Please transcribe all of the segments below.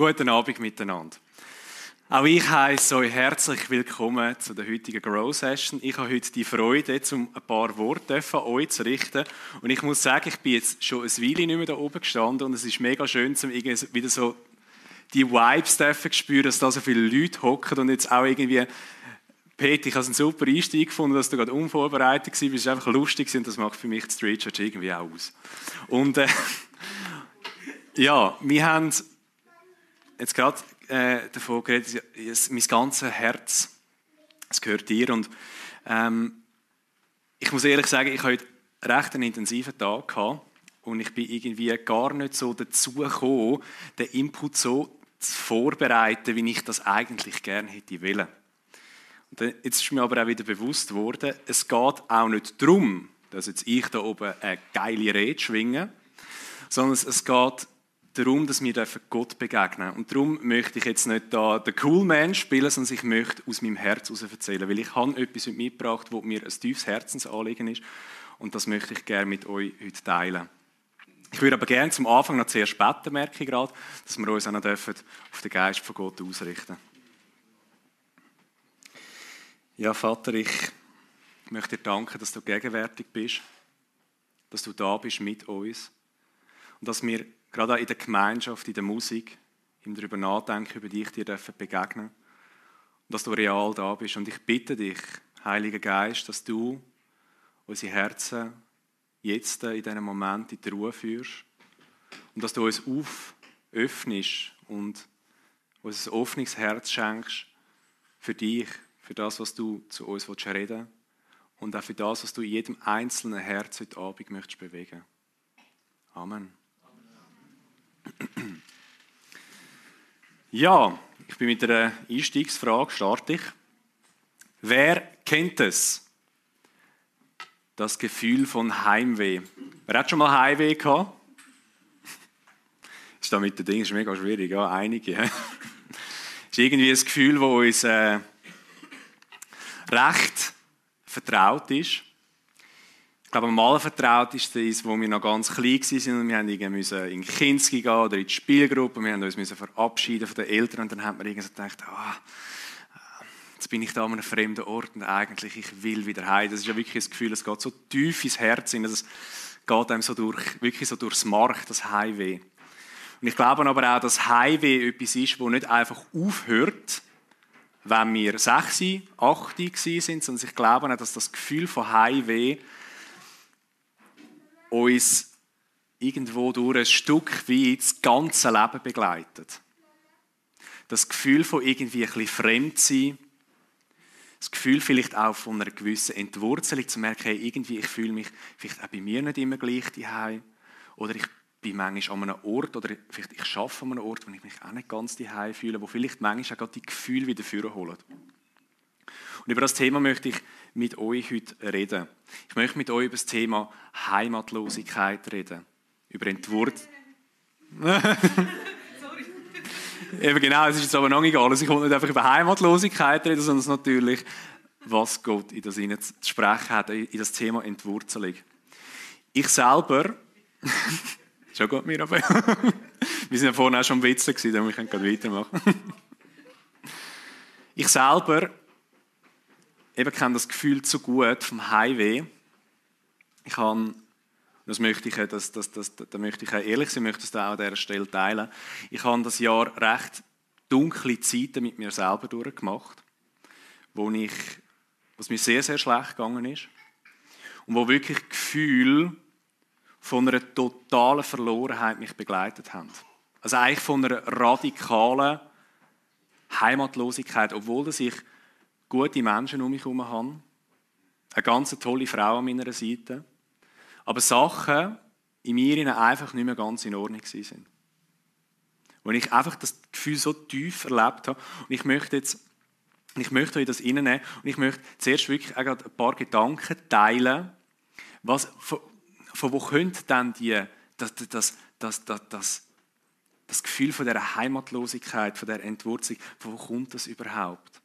Guten Abend miteinander. Auch ich heiße euch herzlich willkommen zu der heutigen Grow Session. Ich habe heute die Freude, um ein paar Worte an euch zu richten. Und ich muss sagen, ich bin jetzt schon ein Weile nicht mehr da oben gestanden und es ist mega schön, um wieder so die Vibes zu spüren, dass da so viele Leute hocken und jetzt auch irgendwie Peter, ich habe einen super Einstieg gefunden, dass du gerade unvorbereitet warst. Es war einfach lustig und das macht für mich die Street Church irgendwie auch aus. Und äh, ja, wir haben jetzt gerade äh, davon geredet, mein ganzes Herz, es gehört dir. Und ähm, ich muss ehrlich sagen, ich habe heute recht einen intensiven Tag gehabt und ich bin irgendwie gar nicht so dazu gekommen, den Input so zu vorbereiten, wie ich das eigentlich gerne hätte wollen. Und jetzt ist mir aber auch wieder bewusst geworden, es geht auch nicht darum, dass jetzt ich da oben eine geile Rede schwinge, sondern es geht darum, dass wir Gott begegnen. Und darum möchte ich jetzt nicht da den Cool Man spielen, sondern ich möchte aus meinem Herz heraus erzählen, weil ich habe etwas mitgebracht, wo mir ein tiefes Herzensanliegen ist. Und das möchte ich gerne mit euch heute teilen. Ich würde aber gerne zum Anfang noch zuerst beten, merke ich gerade, dass wir uns auch noch auf den Geist von Gott ausrichten. Ja, Vater, ich möchte dir danken, dass du gegenwärtig bist, dass du da bist mit uns. Und dass wir gerade auch in der Gemeinschaft, in der Musik, im darüber nachdenken, über dich dir begegnen und dass du real da bist. Und ich bitte dich, Heiliger Geist, dass du unsere Herzen jetzt in diesem Moment in die Ruhe führst und dass du uns öffnest und uns ein offenes Herz schenkst für dich, für das, was du zu uns reden willst und auch für das, was du in jedem einzelnen Herz heute Abend möchtest bewegen. Amen. Ja, ich bin mit einer Einstiegsfrage, starte ich. Wer kennt es? Das Gefühl von Heimweh. Wer hat schon mal Heimweh gehabt? Ist da mit den Dingen mega schwierig, ja, einige. Das ist irgendwie ein Gefühl, das uns äh, recht vertraut ist. Ich glaube, am allervertrautesten ist, wo wir noch ganz klein waren und wir mussten in Kinski gehen oder in die Spielgruppe, wir mussten uns verabschieden von den Eltern und dann hat man irgendwie gedacht, ah, jetzt bin ich da an einem fremden Ort und eigentlich, ich will wieder heim. Das ist ja wirklich das Gefühl, es geht so tief ins Herz, es geht einem so durch, wirklich so durchs Mark, das Heimweh. Und ich glaube aber auch, dass Heimweh etwas ist, das nicht einfach aufhört, wenn wir sechs, acht sind, sondern ich glaube auch, dass das Gefühl von Heimweh uns irgendwo durch ein Stück wie das ganze Leben begleitet. Das Gefühl von irgendwie ein bisschen fremd sein, das Gefühl vielleicht auch von einer gewissen Entwurzelung, zu merken, hey, irgendwie, ich fühle mich vielleicht auch bei mir nicht immer gleich daheim oder ich bin manchmal an einem Ort oder vielleicht ich arbeite an einem Ort, wo ich mich auch nicht ganz daheim fühle, wo vielleicht manchmal auch die Gefühle wieder führen Und über das Thema möchte ich mit euch heute reden. Ich möchte mit euch über das Thema Heimatlosigkeit reden. Über Entwurz. Sorry. Eben genau, es ist jetzt aber noch nicht alles. Ich wollte nicht einfach über Heimatlosigkeit reden, sondern natürlich, was Gott in das hinein zu sprechen hat, in das Thema Entwurzelung. Ich selber, schon gut mir aber, wir sind ja vorhin auch schon am Witzen gewesen, darum können gerade weitermachen. Ich selber eben kenne das Gefühl zu gut vom Heimweh. Ich habe, das möchte ich, das, das, das, da möchte ich ehrlich sein, möchte es auch an dieser Stelle teilen. Ich habe das Jahr recht dunkle Zeiten mit mir selber durchgemacht, wo ich, was mir sehr, sehr schlecht gegangen ist und wo wirklich Gefühl von einer totalen Verlorenheit mich begleitet haben. Also eigentlich von einer radikalen Heimatlosigkeit, obwohl das ich gute Menschen um mich herum habe, eine ganz tolle Frau an meiner Seite, aber Sachen in mir einfach nicht mehr ganz in Ordnung sind. Wo ich einfach das Gefühl so tief erlebt habe und ich möchte jetzt ich möchte euch das reinnehmen und ich möchte zuerst wirklich ein paar Gedanken teilen, was, von, von wo könnte denn die, das, das, das, das, das, das Gefühl von der Heimatlosigkeit, von der Entwurzelung, von wo kommt das überhaupt?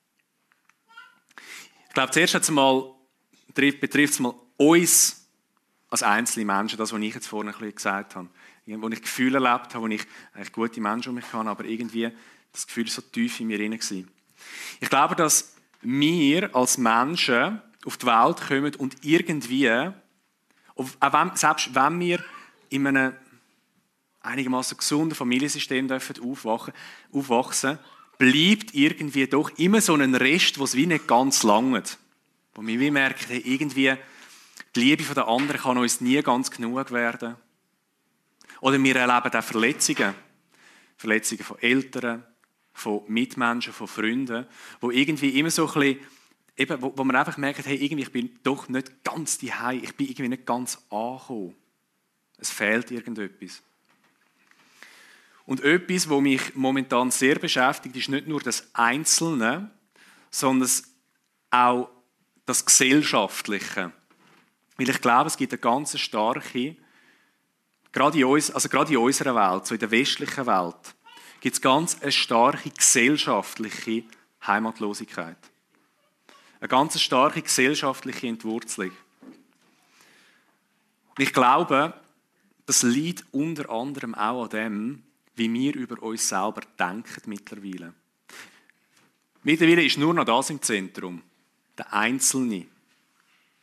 Ich glaube, zuerst mal, betrifft es mal uns als einzelne Menschen, das, was ich jetzt vorhin ein bisschen gesagt habe. wo ich Gefühle erlebt habe, wo ich eigentlich gute Menschen um mich habe, aber irgendwie das Gefühl so tief in mir drin war. Ich glaube, dass wir als Menschen auf die Welt kommen und irgendwie, selbst wenn wir in einem einigermaßen gesunden Familiensystem dürfen aufwachsen, bleibt irgendwie doch immer so ein Rest, was wie nicht ganz langt. Wo wir merken, hey, irgendwie die Liebe der anderen kann uns nie ganz genug werden. Oder wir erleben auch Verletzungen. Verletzungen von Eltern, von Mitmenschen, von Freunden, wo irgendwie immer so ein bisschen, eben, wo, wo man einfach merkt, hey, irgendwie ich bin doch nicht ganz die ich bin irgendwie nicht ganz angekommen. Es fehlt irgendetwas. Und etwas, was mich momentan sehr beschäftigt, ist nicht nur das Einzelne, sondern auch das Gesellschaftliche. Weil ich glaube, es gibt eine ganz starke, gerade in, uns, also gerade in unserer Welt, so in der westlichen Welt, gibt es ganz eine starke gesellschaftliche Heimatlosigkeit. Eine ganz starke gesellschaftliche Entwurzelung. Ich glaube, das liegt unter anderem auch an dem, wie wir über uns selber denken mittlerweile. Mittlerweile ist nur noch das im Zentrum. Der Einzelne.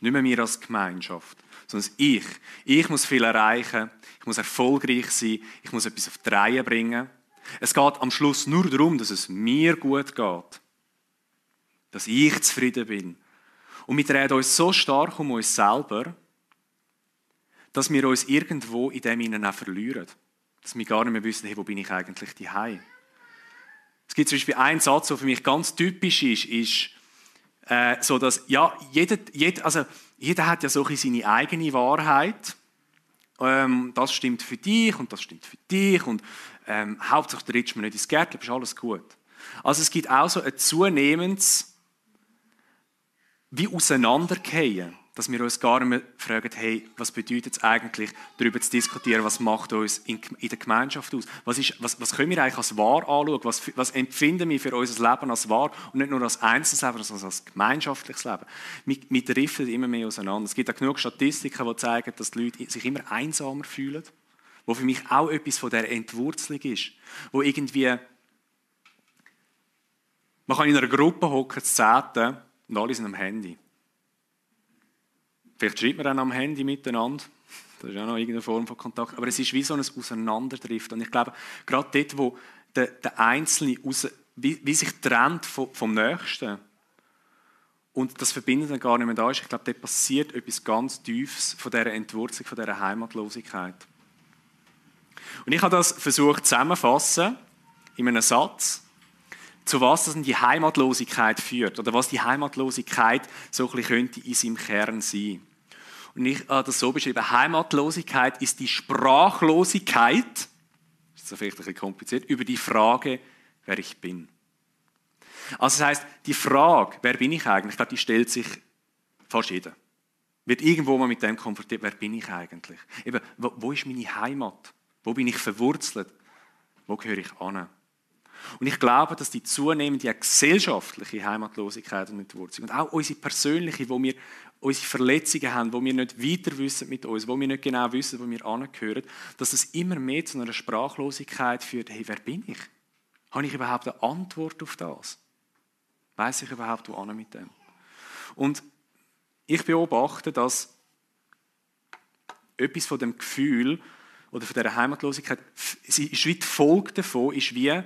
Nicht mehr wir als Gemeinschaft, sondern ich. Ich muss viel erreichen, ich muss erfolgreich sein, ich muss etwas auf die Reihe bringen. Es geht am Schluss nur darum, dass es mir gut geht. Dass ich zufrieden bin. Und wir drehen uns so stark um uns selber, dass wir uns irgendwo in dem Innen auch verlieren. Dass wir gar nicht mehr wissen, hey, wo bin ich eigentlich daheim? Es gibt zum Beispiel einen Satz, der für mich ganz typisch ist, ist äh, so, dass ja, jeder, jeder, also, jeder hat ja so seine eigene Wahrheit. Ähm, das stimmt für dich und das stimmt für dich und ähm, Hauptsache du trittst mir nicht ins Gärtchen, ist alles gut. Also es gibt auch so ein zunehmendes wie Auseinandergehen dass wir uns gar nicht mehr fragen, hey, was bedeutet es eigentlich, darüber zu diskutieren, was macht uns in, in der Gemeinschaft aus? Was, ist, was, was können wir eigentlich als wahr anschauen? Was, was empfinden wir für unser Leben als wahr? Und nicht nur als Einzelleben, sondern als gemeinschaftliches Leben. Wir, wir driften immer mehr auseinander. Es gibt auch genug Statistiken, die zeigen, dass die Leute sich immer einsamer fühlen. Wo für mich auch etwas von der Entwurzelung ist. Wo irgendwie, man kann in einer Gruppe hocken, zu und alle sind am Handy. Vielleicht schreibt man dann am Handy miteinander. Das ist auch noch irgendeine Form von Kontakt. Aber es ist wie so ein Auseinanderdrift. Und ich glaube, gerade dort, wo der, der Einzelne raus, wie, wie, sich trennt vom, vom Nächsten und das Verbinden dann gar nicht mehr da ist, ich glaube, dort passiert etwas ganz Tiefes von dieser Entwurzelung, von dieser Heimatlosigkeit. Und ich habe das versucht zusammenzufassen in einem Satz, zu was das die Heimatlosigkeit führt oder was die Heimatlosigkeit so ein bisschen könnte in seinem Kern sein. Und ich habe das so beschrieben, Heimatlosigkeit ist die Sprachlosigkeit, das ist vielleicht ein bisschen kompliziert, über die Frage, wer ich bin. Also das heißt, die Frage, wer bin ich eigentlich, die stellt sich fast jeder. Wird irgendwo mal mit dem konfrontiert, wer bin ich eigentlich? Eben, wo, wo ist meine Heimat? Wo bin ich verwurzelt? Wo gehöre ich an? Und ich glaube, dass die zunehmende gesellschaftliche Heimatlosigkeit und Entwurzelung und auch unsere persönliche, wo wir unsere Verletzungen haben, wo wir nicht weiter wissen mit uns, wo wir nicht genau wissen, wo wir angehören, dass es immer mehr zu einer Sprachlosigkeit führt. Hey, wer bin ich? Habe ich überhaupt eine Antwort auf das? Weiß ich überhaupt, wo mit dem? Und ich beobachte, dass etwas von dem Gefühl oder von dieser Heimatlosigkeit, ist wie die Folge davon ist wie,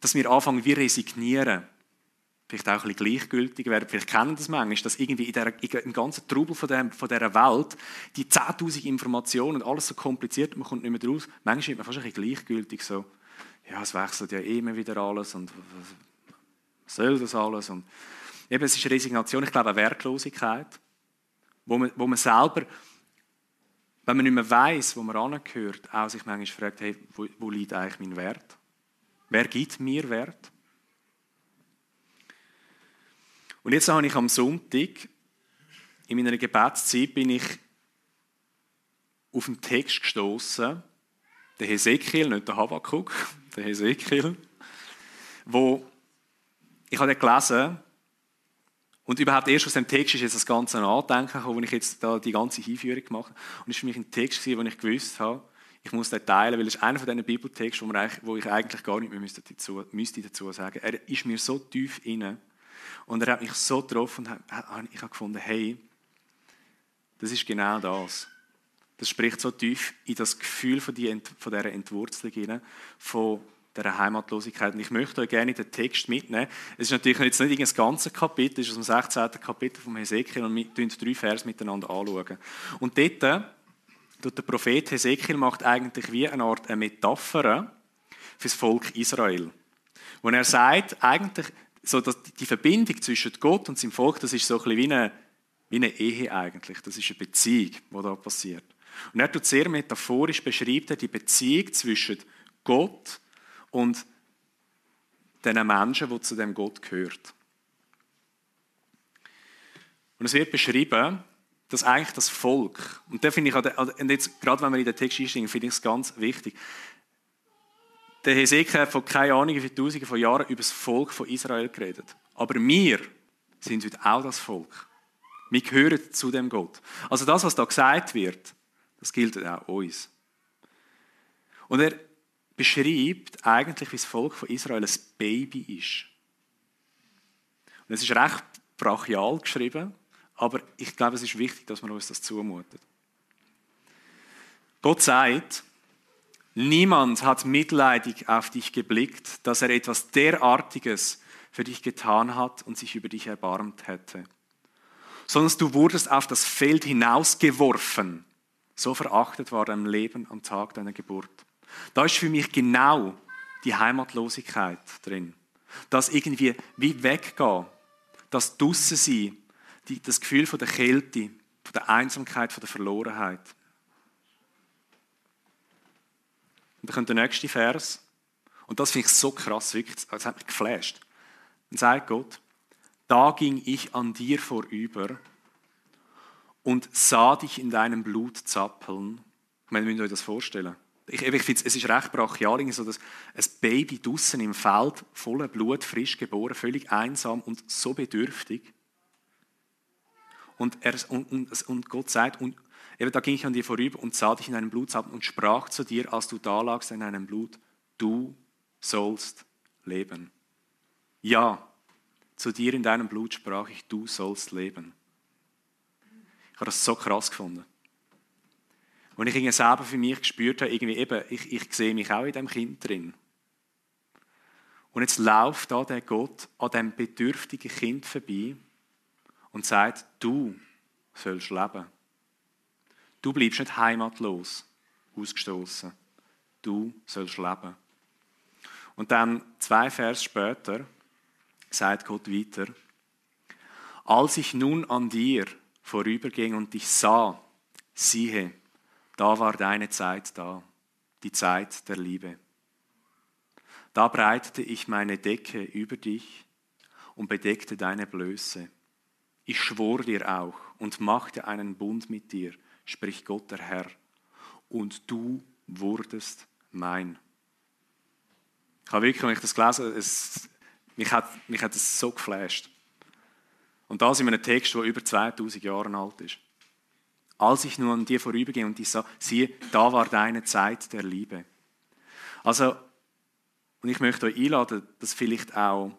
dass wir anfangen, wir resignieren. Vielleicht auch ein bisschen gleichgültig werden. Vielleicht kennen das manchmal, dass irgendwie in der, im ganzen Trubel von, der, von dieser Welt die 10.000 Informationen und alles so kompliziert, man kommt nicht mehr draus. Manchmal wird man fast ein bisschen gleichgültig so. Ja, es wechselt ja immer wieder alles und was soll das alles? Und eben, es ist Resignation, ich glaube, eine Wertlosigkeit, wo man, wo man selber, wenn man nicht mehr weiß, wo man angehört, auch sich manchmal fragt, hey, wo, wo liegt eigentlich mein Wert? Wer gibt mir Wert? Und jetzt habe ich am Sonntag, in meiner Gebetszeit, bin ich auf einen Text gestoßen, der Hesekiel, nicht der Habakkuk, der Hesekiel, wo ich habe den gelesen und überhaupt erst aus dem Text ist jetzt das ganze Nachdenken gekommen, wo ich jetzt da die ganze Einführung mache. Und es war für mich ein Text, wo ich gewusst habe, ich muss den teilen, weil es ist einer von diesen Bibeltexten, wo, wo ich eigentlich gar nicht mehr dazu, müsste dazu sagen. Er ist mir so tief inne und er hat mich so getroffen und ich habe gefunden, hey, das ist genau das. Das spricht so tief in das Gefühl von, die, von dieser Entwurzelung hinein, von dieser Heimatlosigkeit. Und ich möchte euch gerne den Text mitnehmen. Es ist natürlich jetzt nicht ein ganzes Kapitel, es ist aus dem 16. Kapitel vom Hesekiel und wir schauen drei Vers miteinander anschauen. Und dort, der Prophet Hesekiel macht eigentlich wie eine Art eine Metapher für das Volk Israel. Wo er sagt, eigentlich, so dass die Verbindung zwischen Gott und seinem Volk, das ist so ein bisschen wie eine, wie eine Ehe eigentlich. Das ist eine Beziehung, die da passiert. Und er tut sehr metaphorisch beschreibt er die Beziehung zwischen Gott und den Menschen, die zu dem Gott gehört. Und es wird beschrieben, dass eigentlich das Volk, und da finde ich, und jetzt, gerade wenn wir in den Text einsteigen, finde ich es ganz wichtig, der Hesekiel hat vor keine Ahnung wie viele Tausende von Jahren über das Volk von Israel geredet. Aber wir sind heute auch das Volk. Wir gehören zu dem Gott. Also das, was da gesagt wird, das gilt auch uns. Und er beschreibt eigentlich, wie das Volk von Israel ein Baby ist. Und es ist recht brachial geschrieben, aber ich glaube, es ist wichtig, dass man uns das zumutet. Gott sagt, niemand hat mitleidig auf dich geblickt, dass er etwas derartiges für dich getan hat und sich über dich erbarmt hätte. Sondern du wurdest auf das Feld hinausgeworfen so verachtet war dein Leben am Tag deiner Geburt. Da ist für mich genau die Heimatlosigkeit drin. Das irgendwie wie weggehen, das Dusse sein, das Gefühl von der Kälte, von der Einsamkeit, von der Verlorenheit. Und dann kommt der nächste Vers. Und das finde ich so krass, wirklich, das hat mich geflasht. Dann sagt Gott, da ging ich an dir vorüber und sah dich in deinem Blut zappeln. Ich meine, müsst ihr euch das vorstellen. Ich, ich finde, es ist recht brachial, so dass ein Baby draußen im Feld, voller Blut, frisch geboren, völlig einsam und so bedürftig. Und, er, und, und, und Gott sagt, und eben da ging ich an dir vorüber und sah dich in deinem Blut zappeln und sprach zu dir, als du da lagst in deinem Blut, du sollst leben. Ja, zu dir in deinem Blut sprach ich, du sollst leben. Ich habe das so krass gefunden. Und ich irgendwie selber für mich gespürt habe, irgendwie eben, ich, ich sehe mich auch in dem Kind drin. Und jetzt läuft da der Gott an dem bedürftigen Kind vorbei und sagt, du sollst leben. Du bleibst nicht heimatlos, ausgestoßen. Du sollst leben. Und dann zwei Vers später sagt Gott weiter, als ich nun an dir vorüberging und dich sah, siehe, da war deine Zeit da, die Zeit der Liebe. Da breitete ich meine Decke über dich und bedeckte deine Blöße. Ich schwor dir auch und machte einen Bund mit dir, spricht Gott der Herr, und du wurdest mein. Ich habe wirklich, wenn ich das gelesen es, mich hat mich hat es so geflasht. Und das in einem Text, der über 2000 Jahre alt ist. Als ich nur an dir vorübergehe und ich sah, siehe, da war deine Zeit der Liebe. Also, und ich möchte euch einladen, dass vielleicht auch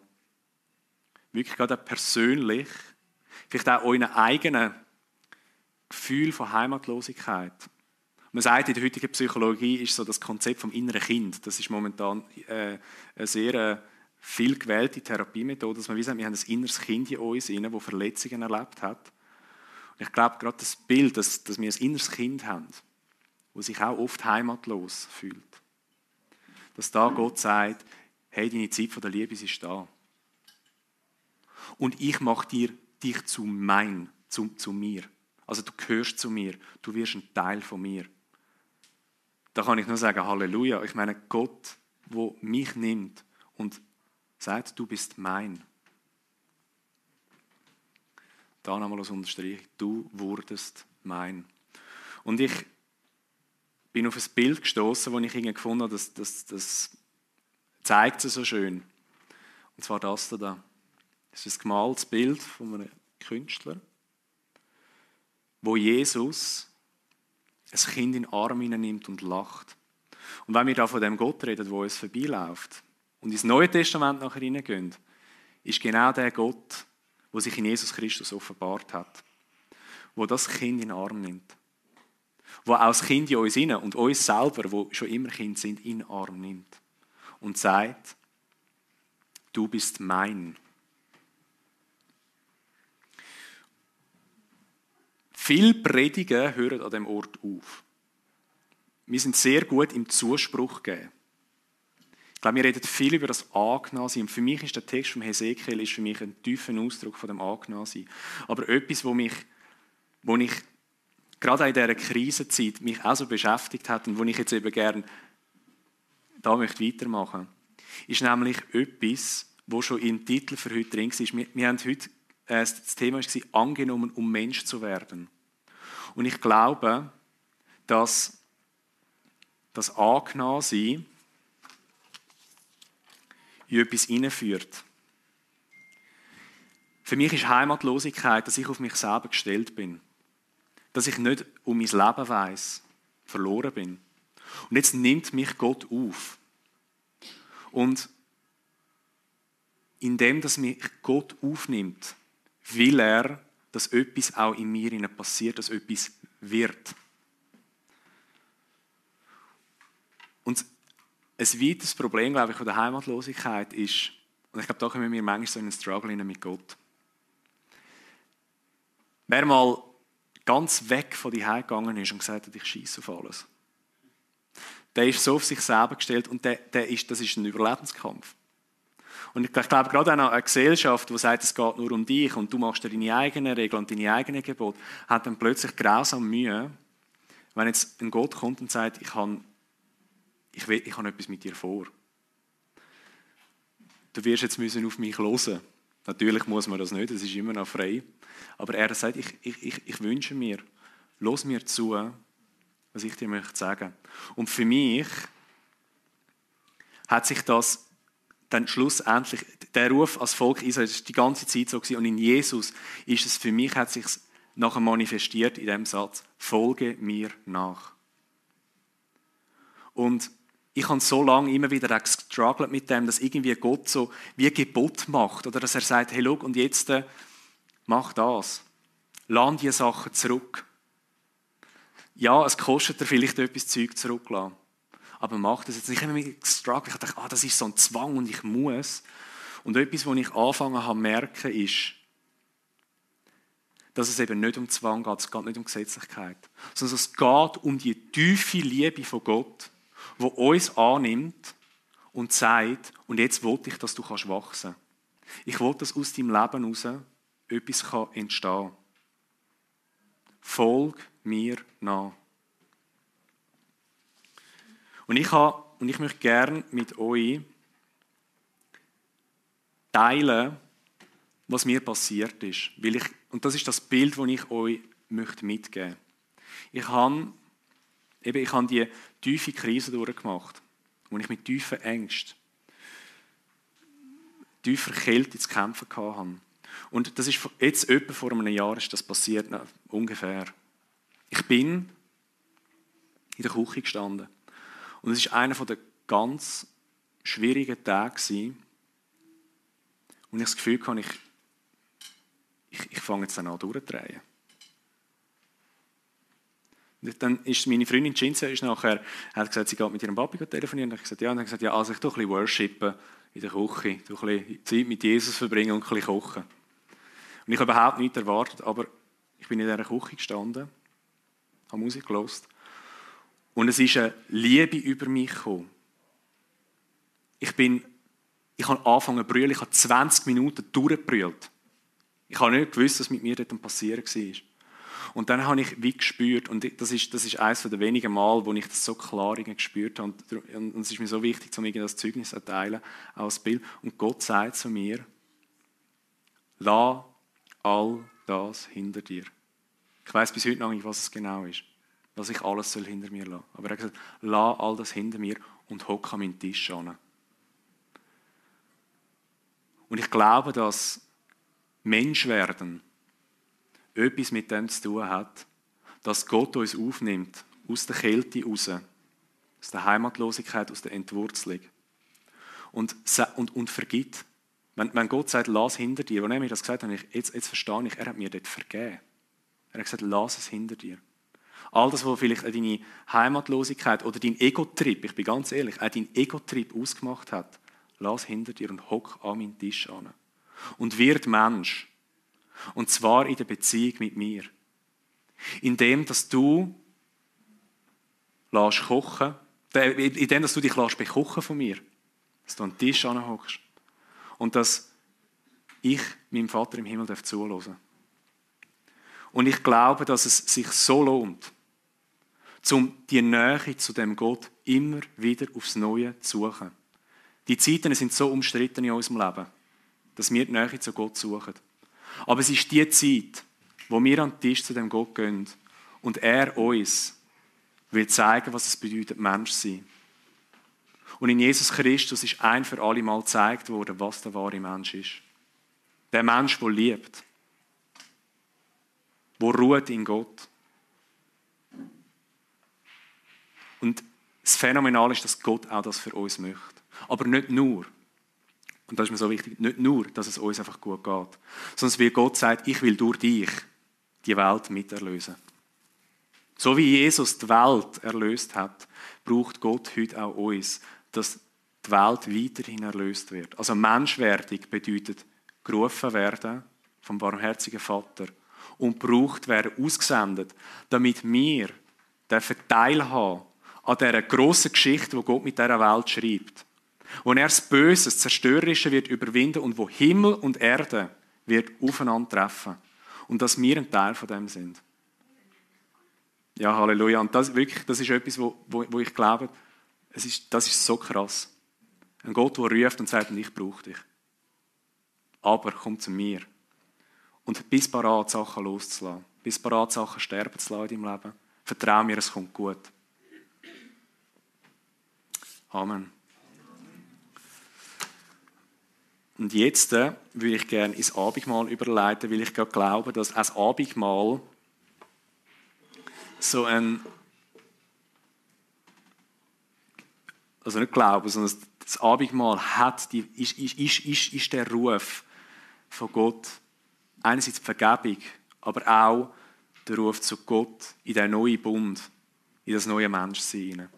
wirklich gerade persönlich, vielleicht auch euren eigenen Gefühl von Heimatlosigkeit. Man sagt, in der heutigen Psychologie ist so das Konzept vom inneren Kind, das ist momentan äh, eine sehr äh, viel gewählte Therapiemethode, dass man wie sagt, wir haben ein inneres Kind in uns, das Verletzungen erlebt hat. Und ich glaube, gerade das Bild, dass, dass wir ein inneres Kind haben, das sich auch oft heimatlos fühlt, dass da Gott sagt, hey, deine Zeit von der Liebe ist da. Und ich mache dir dich zu mein, zu, zu mir. Also du gehörst zu mir, du wirst ein Teil von mir. Da kann ich nur sagen, Halleluja. Ich meine, Gott, wo mich nimmt und sagt, du bist mein. Da nochmal als Unterstrich, du wurdest mein. Und ich bin auf ein Bild gestoßen, das ich irgendwie gefunden habe, das, das, das zeigt es so schön. Und zwar das da. Das ist ein gemaltes Bild von einem Künstler, wo Jesus ein Kind in den Arm nimmt und lacht. Und wenn wir da von dem Gott reden, wo uns vorbeiläuft und ins Neue Testament nachher hineingehen, ist genau der Gott, wo sich in Jesus Christus offenbart hat, wo das Kind in den Arm nimmt, wo auch das Kind in uns inne und uns selber, wo schon immer Kind sind, in den Arm nimmt und sagt, du bist mein. Viele Predigen hören an dem Ort auf. Wir sind sehr gut im Zuspruch geben. Ich glaube, wir reden viel über das Angenommen Und für mich ist der Text vom Hesekiel ist für mich ein tiefer Ausdruck von dem Angenommen Aber etwas, wo mich, wo ich gerade in dieser Krisenzeit mich auch so beschäftigt hat und wo ich jetzt eben gerne da möchte weitermachen ist nämlich etwas, wo schon im Titel für heute drin ist. Wir, wir haben heute, äh, das Thema war angenommen, um Mensch zu werden. Und ich glaube, dass das angenommen in etwas hineinführt. Für mich ist Heimatlosigkeit, dass ich auf mich selber gestellt bin. Dass ich nicht um mein Leben weiß, verloren bin. Und jetzt nimmt mich Gott auf. Und indem, dass mich Gott aufnimmt, will er, dass etwas auch in mir passiert, dass etwas wird. Und ein weiteres Problem, glaube ich, von der Heimatlosigkeit ist, und ich glaube, da kommen wir manchmal so in einen Struggle mit Gott. Wer mal ganz weg von die gegangen ist und gesagt hat, ich schieße auf alles, der ist so auf sich selber gestellt und der, der ist, das ist ein Überlebenskampf. Und ich glaube, gerade eine Gesellschaft, die sagt, es geht nur um dich und du machst deine eigenen Regeln und deine eigenen Gebote, hat dann plötzlich grausam Mühe, wenn jetzt ein Gott kommt und sagt, ich habe ich, will, ich habe etwas mit dir vor. Du wirst jetzt müssen auf mich hören. Natürlich muss man das nicht, das ist immer noch frei. Aber er sagt, ich, ich, ich, ich wünsche mir, los mir zu, was ich dir möchte sagen. Und für mich hat sich das dann schlussendlich, der Ruf als Volk Israel, das ist die ganze Zeit so gewesen. Und in Jesus ist es für mich, hat sich nachher manifestiert in dem Satz, folge mir nach. Und ich habe so lange immer wieder gestruggelt mit dem, dass irgendwie Gott so wie Gebot macht oder dass er sagt, hey, schau, und jetzt äh, mach das. Lass diese Sachen zurück. Ja, es kostet dir vielleicht etwas Zeug zurücklassen. Aber mach das jetzt nicht. Ich habe mich gestruggelt. Ich dachte, ah, das ist so ein Zwang und ich muss. Und etwas, was ich angefangen habe merken, ist, dass es eben nicht um Zwang geht, es geht nicht um Gesetzlichkeit, sondern es geht um die tiefe Liebe von Gott wo uns annimmt und sagt, und jetzt wollte ich, dass du kannst wachsen. Ich wollte, dass aus deinem Leben heraus etwas entstehen kann. Folg mir nach. Und ich, habe, und ich möchte gerne mit euch teilen, was mir passiert ist. Weil ich, und das ist das Bild, das ich euch möchte mitgeben möchte. Ich habe Eben, ich habe die tiefe Krise durchgemacht, wo ich mit tiefen Ängsten, tiefer Kälte zu kämpfen hatte. Und das ist jetzt etwa vor einem Jahr ist das passiert, ungefähr. Ich bin in der Küche gestanden. Und es ist einer der ganz schwierigen Tage, wo ich das Gefühl hatte, ich, ich, ich fange jetzt an durchzudrehen. Dann ist meine Freundin Cinzia ist nachher, hat gesagt, sie geht mit ihrem Papi telefonieren. Und ich gesagt, ja, und dann gesagt, ja, also ich tue ein bisschen worshipen in der Küche, ein bisschen Zeit mit Jesus verbringen und ein bisschen kochen. Und ich habe überhaupt nichts erwartet, aber ich bin in dieser Küche gestanden, habe Musik gelost und es ist eine Liebe über mich gekommen. Ich bin, ich habe angefangen zu brüllen, ich habe 20 Minuten durchgebrüllt. Ich habe nicht gewusst, was mit mir dort passieren war. Und dann habe ich wie gespürt, und das ist, das ist eines der wenigen Mal, wo ich das so klar gespürt habe, und, und es ist mir so wichtig, um das Zeugnis zu teilen, als Bild. Und Gott sagt zu mir, lass all das hinter dir. Ich weiß bis heute noch nicht, was es genau ist, was ich alles soll hinter mir lassen. Aber er hat gesagt, lass all das hinter mir und hock an meinen Tisch an. Und ich glaube, dass Mensch werden etwas mit dem zu tun hat, dass Gott uns aufnimmt, aus der Kälte raus, aus der Heimatlosigkeit, aus der Entwurzelung. Und, und, und vergibt. Wenn, wenn Gott sagt, lass hinter dir, und er mir das gesagt hat, jetzt, jetzt verstehe ich, er hat mir dort vergeben. Er hat gesagt, lass es hinter dir. All das, was vielleicht deine Heimatlosigkeit oder dein Ego-Trip, ich bin ganz ehrlich, auch dein Ego-Trip ausgemacht hat, lass hinter dir und hock an meinen Tisch an. Und wird Mensch. Und zwar in der Beziehung mit mir. Indem, dass du lässt kochen, indem, dass du dich lässt bekochen von mir. Dass du an den Tisch anhockst. Und dass ich meinem Vater im Himmel zuhören darf. Und ich glaube, dass es sich so lohnt, um die Nähe zu dem Gott immer wieder aufs Neue zu suchen. Die Zeiten sind so umstritten in unserem Leben, dass wir die Nähe zu Gott suchen. Aber es ist die Zeit, wo wir an den Tisch zu dem Gott gehen und er uns will zeigen, was es bedeutet, Mensch zu sein. Und in Jesus Christus ist ein für alle Mal gezeigt worden, was der wahre Mensch ist. Der Mensch, der liebt, wo ruht in Gott. Und das Phänomenale ist, dass Gott auch das für uns möchte. Aber nicht nur, und das ist mir so wichtig, nicht nur, dass es uns einfach gut geht, sondern wie Gott sagt, ich will durch dich die Welt miterlösen. So wie Jesus die Welt erlöst hat, braucht Gott heute auch uns, dass die Welt weiterhin erlöst wird. Also Menschwerdung bedeutet gerufen werden vom barmherzigen Vater und gebraucht werden, ausgesendet, damit wir teilhaben an dieser grossen Geschichte, die Gott mit dieser Welt schreibt. Wo er das Böse, das Zerstörerische wird überwinden und wo Himmel und Erde wird aufeinandertreffen. Und dass wir ein Teil von dem sind. Ja, Halleluja. Und das, wirklich, das ist etwas, wo, wo, wo ich glaube, es ist, das ist so krass. Ein Gott, der ruft und sagt, ich brauche dich. Aber komm zu mir. Und bis parat, Sachen loszulassen. Bis parat, Sachen sterben zu lassen in deinem Leben. Vertrau mir, es kommt gut. Amen. Und jetzt äh, würde ich gerne ins Abendmahl überleiten, weil ich glaube, dass das Abendmahl so ein, also nicht glauben, sondern das Abendmahl hat die, ist, ist, ist, ist der Ruf von Gott. Einerseits die Vergebung, aber auch der Ruf zu Gott in den neuen Bund, in das neue Menschsein.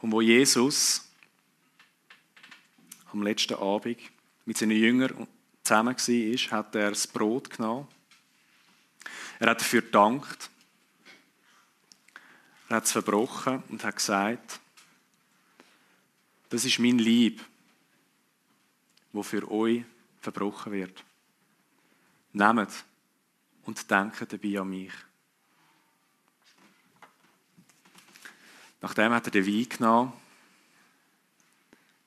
Und wo Jesus am letzten Abend mit seinen Jüngern zusammen war, hat er das Brot genommen. Er hat dafür gedankt. Er hat es verbrochen und hat gesagt, das ist mein Lieb, wo für euch verbrochen wird. Nehmt und denkt dabei an mich. Nachdem hat er den Wein genommen,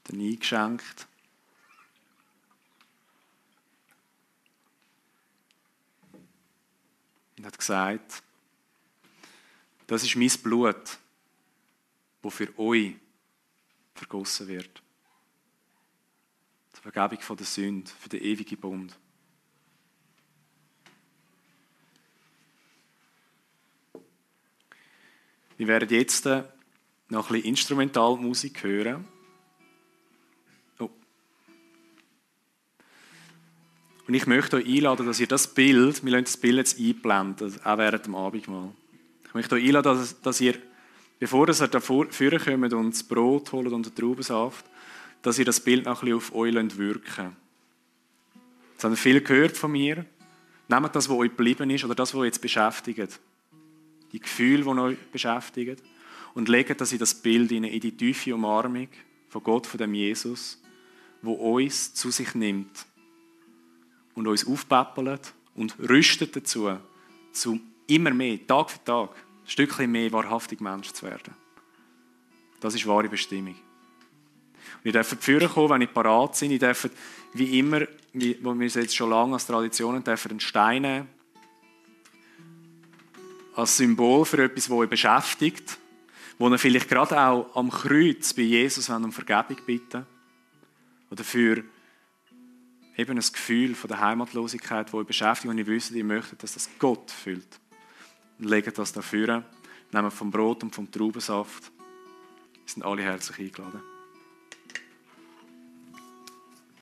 den eingeschenkt. Und hat gesagt, das ist mein Blut, das für euch vergossen wird. Zur Vergebung der Sünde, für den ewigen Bund. Wir werden jetzt noch ein bisschen Instrumentalmusik hören. Oh. Und ich möchte euch einladen, dass ihr das Bild, wir lassen das Bild jetzt einblenden, auch während dem Abendmahl. Ich möchte euch einladen, dass, dass ihr, bevor ihr da vorne kommt und das Brot holt und den Traubensaft, dass ihr das Bild noch ein bisschen auf euch wirken Jetzt habt ihr viel gehört von mir. Nehmt das, was euch geblieben ist, oder das, was euch jetzt beschäftigt. Die Gefühle, die euch beschäftigen und legen das in das Bild in die tiefe Umarmung von Gott, von dem Jesus, wo uns zu sich nimmt und uns aufpäppelt und rüstet dazu, zu immer mehr, Tag für Tag, ein Stückchen mehr wahrhaftig Mensch zu werden. Das ist wahre Bestimmung. Und ihr dürft führen kommen, wenn ihr parat sind. Ihr dürft, wie immer, wie, wo wir es jetzt schon lange als Tradition dürfen, einen Stein nehmen. Als Symbol für etwas, das euch beschäftigt wo er vielleicht gerade auch am Kreuz bei Jesus um Vergebung bitten oder für eben ein Gefühl von der Heimatlosigkeit, wo ihr beschäftigt und ihr wisst, ihr möchtet, dass das Gott füllt. und legen das dafür, nehmen vom Brot und vom Traubensaft. Sind alle herzlich eingeladen.